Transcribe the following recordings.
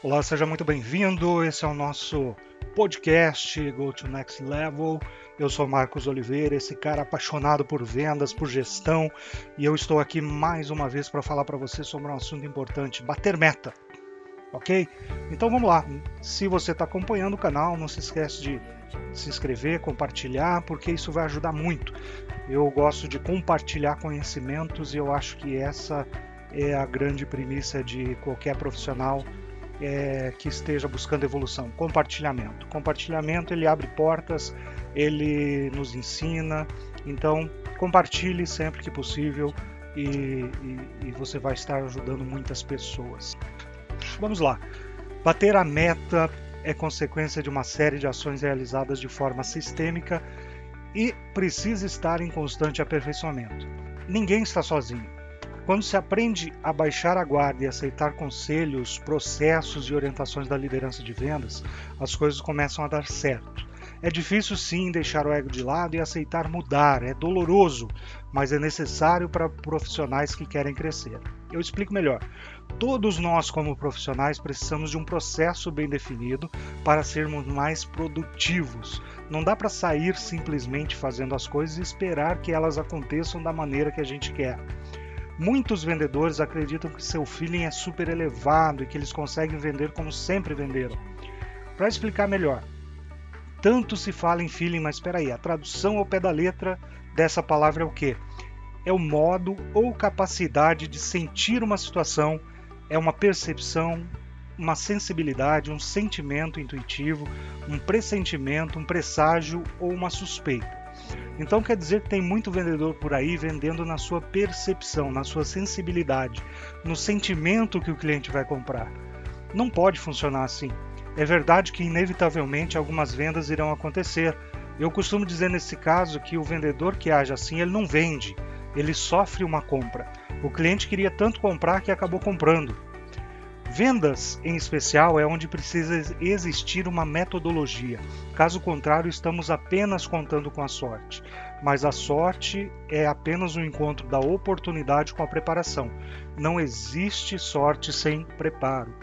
Olá, seja muito bem-vindo. Esse é o nosso podcast Go to Next Level. Eu sou Marcos Oliveira, esse cara apaixonado por vendas, por gestão, e eu estou aqui mais uma vez para falar para você sobre um assunto importante: bater meta. Ok? Então vamos lá. Se você está acompanhando o canal, não se esquece de se inscrever, compartilhar, porque isso vai ajudar muito. Eu gosto de compartilhar conhecimentos e eu acho que essa é a grande premissa de qualquer profissional é, que esteja buscando evolução, compartilhamento. Compartilhamento ele abre portas, ele nos ensina. Então compartilhe sempre que possível e, e, e você vai estar ajudando muitas pessoas. Vamos lá. Bater a meta é consequência de uma série de ações realizadas de forma sistêmica e precisa estar em constante aperfeiçoamento. Ninguém está sozinho. Quando se aprende a baixar a guarda e aceitar conselhos, processos e orientações da liderança de vendas, as coisas começam a dar certo. É difícil sim deixar o ego de lado e aceitar mudar, é doloroso, mas é necessário para profissionais que querem crescer. Eu explico melhor. Todos nós, como profissionais, precisamos de um processo bem definido para sermos mais produtivos. Não dá para sair simplesmente fazendo as coisas e esperar que elas aconteçam da maneira que a gente quer. Muitos vendedores acreditam que seu feeling é super elevado e que eles conseguem vender como sempre venderam. Para explicar melhor, tanto se fala em feeling, mas espera aí, a tradução ao pé da letra dessa palavra é o quê? É o modo ou capacidade de sentir uma situação, é uma percepção, uma sensibilidade, um sentimento intuitivo, um pressentimento, um presságio ou uma suspeita. Então quer dizer que tem muito vendedor por aí vendendo na sua percepção, na sua sensibilidade, no sentimento que o cliente vai comprar. Não pode funcionar assim. É verdade que inevitavelmente algumas vendas irão acontecer. Eu costumo dizer nesse caso que o vendedor que age assim, ele não vende, ele sofre uma compra. O cliente queria tanto comprar que acabou comprando. Vendas, em especial, é onde precisa existir uma metodologia. Caso contrário, estamos apenas contando com a sorte. Mas a sorte é apenas o um encontro da oportunidade com a preparação. Não existe sorte sem preparo.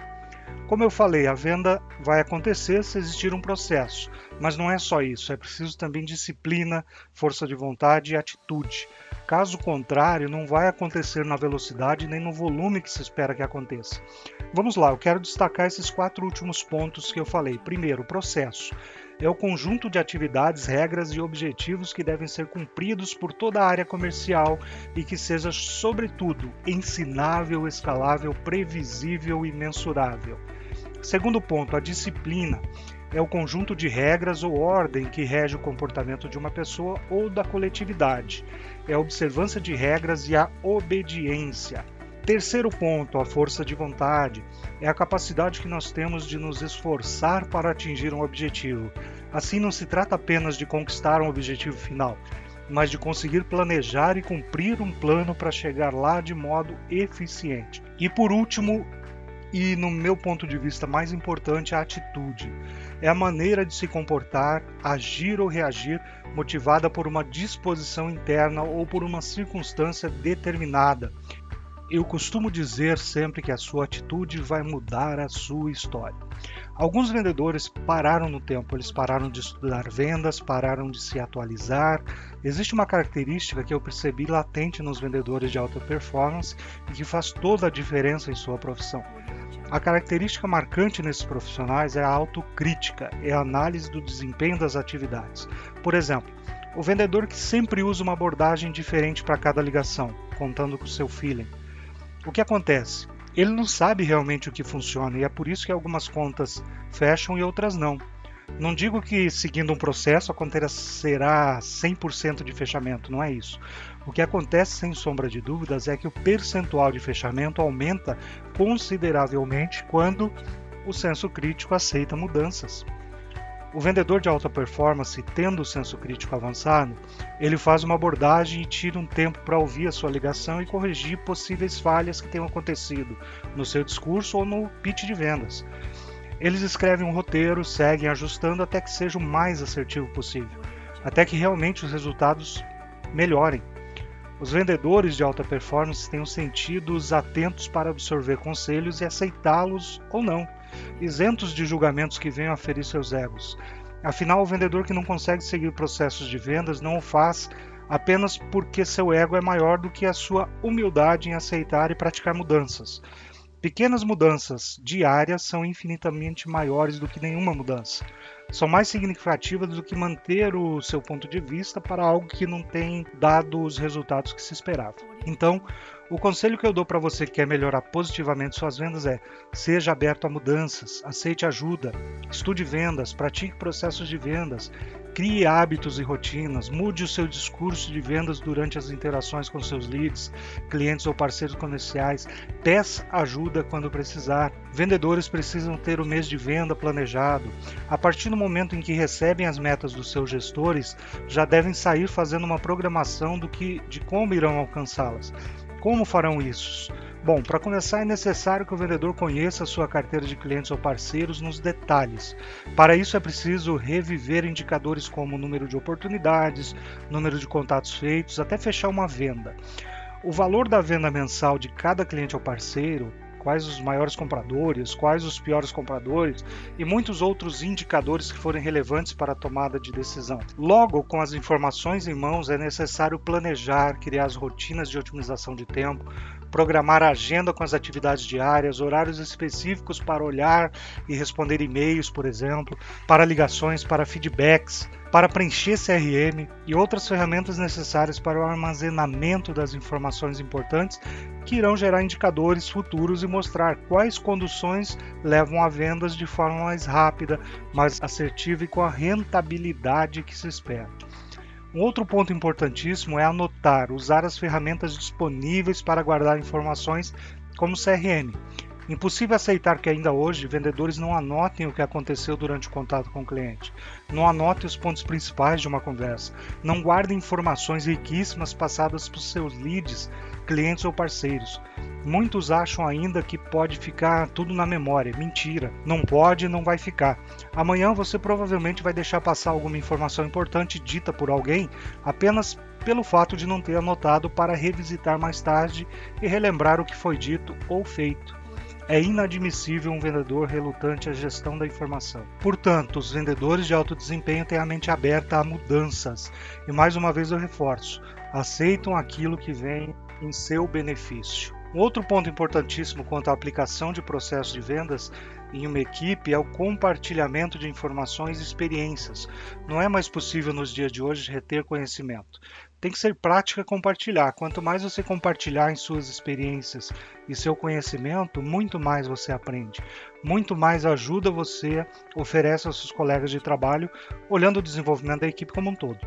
Como eu falei, a venda vai acontecer se existir um processo, mas não é só isso, é preciso também disciplina, força de vontade e atitude. Caso contrário, não vai acontecer na velocidade nem no volume que se espera que aconteça. Vamos lá, eu quero destacar esses quatro últimos pontos que eu falei. Primeiro, processo. É o conjunto de atividades, regras e objetivos que devem ser cumpridos por toda a área comercial e que seja, sobretudo, ensinável, escalável, previsível e mensurável. Segundo ponto, a disciplina é o conjunto de regras ou ordem que rege o comportamento de uma pessoa ou da coletividade. É a observância de regras e a obediência. Terceiro ponto, a força de vontade, é a capacidade que nós temos de nos esforçar para atingir um objetivo. Assim, não se trata apenas de conquistar um objetivo final, mas de conseguir planejar e cumprir um plano para chegar lá de modo eficiente. E por último, e no meu ponto de vista mais importante, a atitude. É a maneira de se comportar, agir ou reagir motivada por uma disposição interna ou por uma circunstância determinada eu costumo dizer sempre que a sua atitude vai mudar a sua história. Alguns vendedores pararam no tempo, eles pararam de estudar vendas, pararam de se atualizar. Existe uma característica que eu percebi latente nos vendedores de alta performance e que faz toda a diferença em sua profissão. A característica marcante nesses profissionais é a autocrítica, é a análise do desempenho das atividades. Por exemplo, o vendedor que sempre usa uma abordagem diferente para cada ligação, contando com o seu feeling o que acontece? Ele não sabe realmente o que funciona e é por isso que algumas contas fecham e outras não. Não digo que seguindo um processo acontecerá 100% de fechamento, não é isso. O que acontece sem sombra de dúvidas é que o percentual de fechamento aumenta consideravelmente quando o senso crítico aceita mudanças. O vendedor de alta performance, tendo o senso crítico avançado, ele faz uma abordagem e tira um tempo para ouvir a sua ligação e corrigir possíveis falhas que tenham acontecido no seu discurso ou no pitch de vendas. Eles escrevem um roteiro, seguem ajustando até que seja o mais assertivo possível, até que realmente os resultados melhorem. Os vendedores de alta performance têm os sentidos atentos para absorver conselhos e aceitá-los ou não, isentos de julgamentos que venham a ferir seus egos. Afinal, o vendedor que não consegue seguir processos de vendas não o faz apenas porque seu ego é maior do que a sua humildade em aceitar e praticar mudanças. Pequenas mudanças diárias são infinitamente maiores do que nenhuma mudança. São mais significativas do que manter o seu ponto de vista para algo que não tem dado os resultados que se esperava. Então, o conselho que eu dou para você que quer melhorar positivamente suas vendas é: seja aberto a mudanças, aceite ajuda, estude vendas, pratique processos de vendas, crie hábitos e rotinas, mude o seu discurso de vendas durante as interações com seus leads, clientes ou parceiros comerciais, peça ajuda quando precisar. Vendedores precisam ter o mês de venda planejado. A partir do momento em que recebem as metas dos seus gestores, já devem sair fazendo uma programação do que de como irão alcançá-las. Como farão isso? Bom, para começar é necessário que o vendedor conheça a sua carteira de clientes ou parceiros nos detalhes. Para isso é preciso reviver indicadores como número de oportunidades, número de contatos feitos, até fechar uma venda. O valor da venda mensal de cada cliente ou parceiro quais os maiores compradores, quais os piores compradores e muitos outros indicadores que forem relevantes para a tomada de decisão. Logo, com as informações em mãos, é necessário planejar, criar as rotinas de otimização de tempo, programar a agenda com as atividades diárias, horários específicos para olhar e responder e-mails, por exemplo, para ligações, para feedbacks, para preencher CRM e outras ferramentas necessárias para o armazenamento das informações importantes que irão gerar indicadores futuros e mostrar quais conduções levam a vendas de forma mais rápida, mais assertiva e com a rentabilidade que se espera. Um outro ponto importantíssimo é anotar, usar as ferramentas disponíveis para guardar informações como CRM. Impossível aceitar que ainda hoje vendedores não anotem o que aconteceu durante o contato com o cliente, não anotem os pontos principais de uma conversa, não guardem informações riquíssimas passadas os seus leads, clientes ou parceiros. Muitos acham ainda que pode ficar tudo na memória. Mentira. Não pode e não vai ficar. Amanhã você provavelmente vai deixar passar alguma informação importante dita por alguém apenas pelo fato de não ter anotado para revisitar mais tarde e relembrar o que foi dito ou feito. É inadmissível um vendedor relutante à gestão da informação. Portanto, os vendedores de alto desempenho têm a mente aberta a mudanças. E mais uma vez eu reforço: aceitam aquilo que vem em seu benefício. Um outro ponto importantíssimo quanto à aplicação de processos de vendas em uma equipe é o compartilhamento de informações e experiências. Não é mais possível nos dias de hoje reter conhecimento. Tem que ser prática compartilhar. Quanto mais você compartilhar em suas experiências e seu conhecimento, muito mais você aprende. Muito mais ajuda você oferece aos seus colegas de trabalho, olhando o desenvolvimento da equipe como um todo.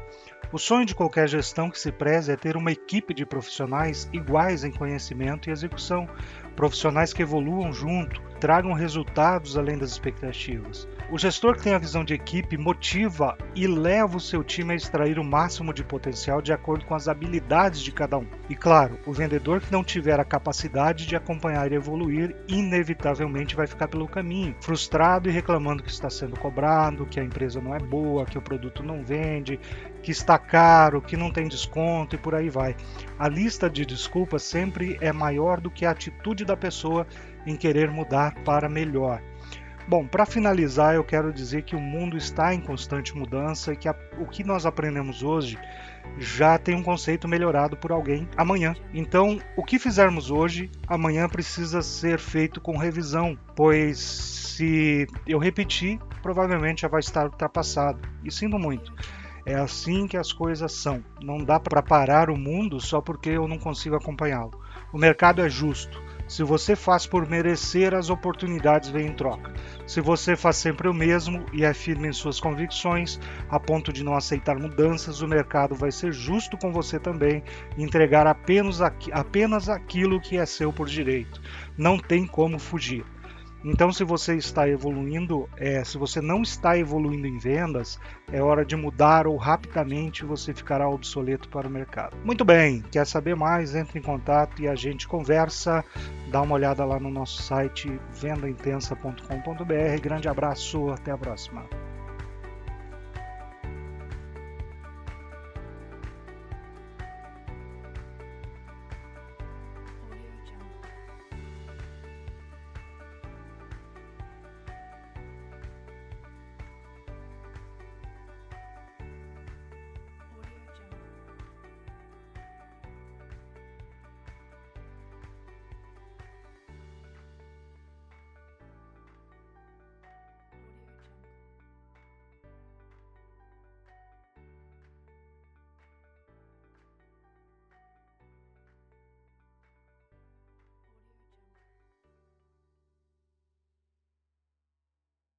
O sonho de qualquer gestão que se preze é ter uma equipe de profissionais iguais em conhecimento e execução, profissionais que evoluam junto, tragam resultados além das expectativas. O gestor que tem a visão de equipe motiva e leva o seu time a extrair o máximo de potencial de acordo com as habilidades de cada um. E claro, o vendedor que não tiver a capacidade de acompanhar e evoluir, inevitavelmente vai ficar pelo caminho, frustrado e reclamando que está sendo cobrado, que a empresa não é boa, que o produto não vende, que está caro, que não tem desconto e por aí vai. A lista de desculpas sempre é maior do que a atitude da pessoa em querer mudar para melhor. Bom, para finalizar, eu quero dizer que o mundo está em constante mudança e que a, o que nós aprendemos hoje já tem um conceito melhorado por alguém amanhã. Então, o que fizermos hoje, amanhã precisa ser feito com revisão, pois se eu repetir, provavelmente já vai estar ultrapassado. E sinto muito. É assim que as coisas são. Não dá para parar o mundo só porque eu não consigo acompanhá-lo. O mercado é justo. Se você faz por merecer, as oportunidades vêm em troca. Se você faz sempre o mesmo e é firme em suas convicções, a ponto de não aceitar mudanças, o mercado vai ser justo com você também e entregar apenas, aqui, apenas aquilo que é seu por direito. Não tem como fugir. Então, se você está evoluindo, é, se você não está evoluindo em vendas, é hora de mudar ou rapidamente você ficará obsoleto para o mercado. Muito bem, quer saber mais? Entre em contato e a gente conversa. Dá uma olhada lá no nosso site vendaintensa.com.br. Grande abraço, até a próxima.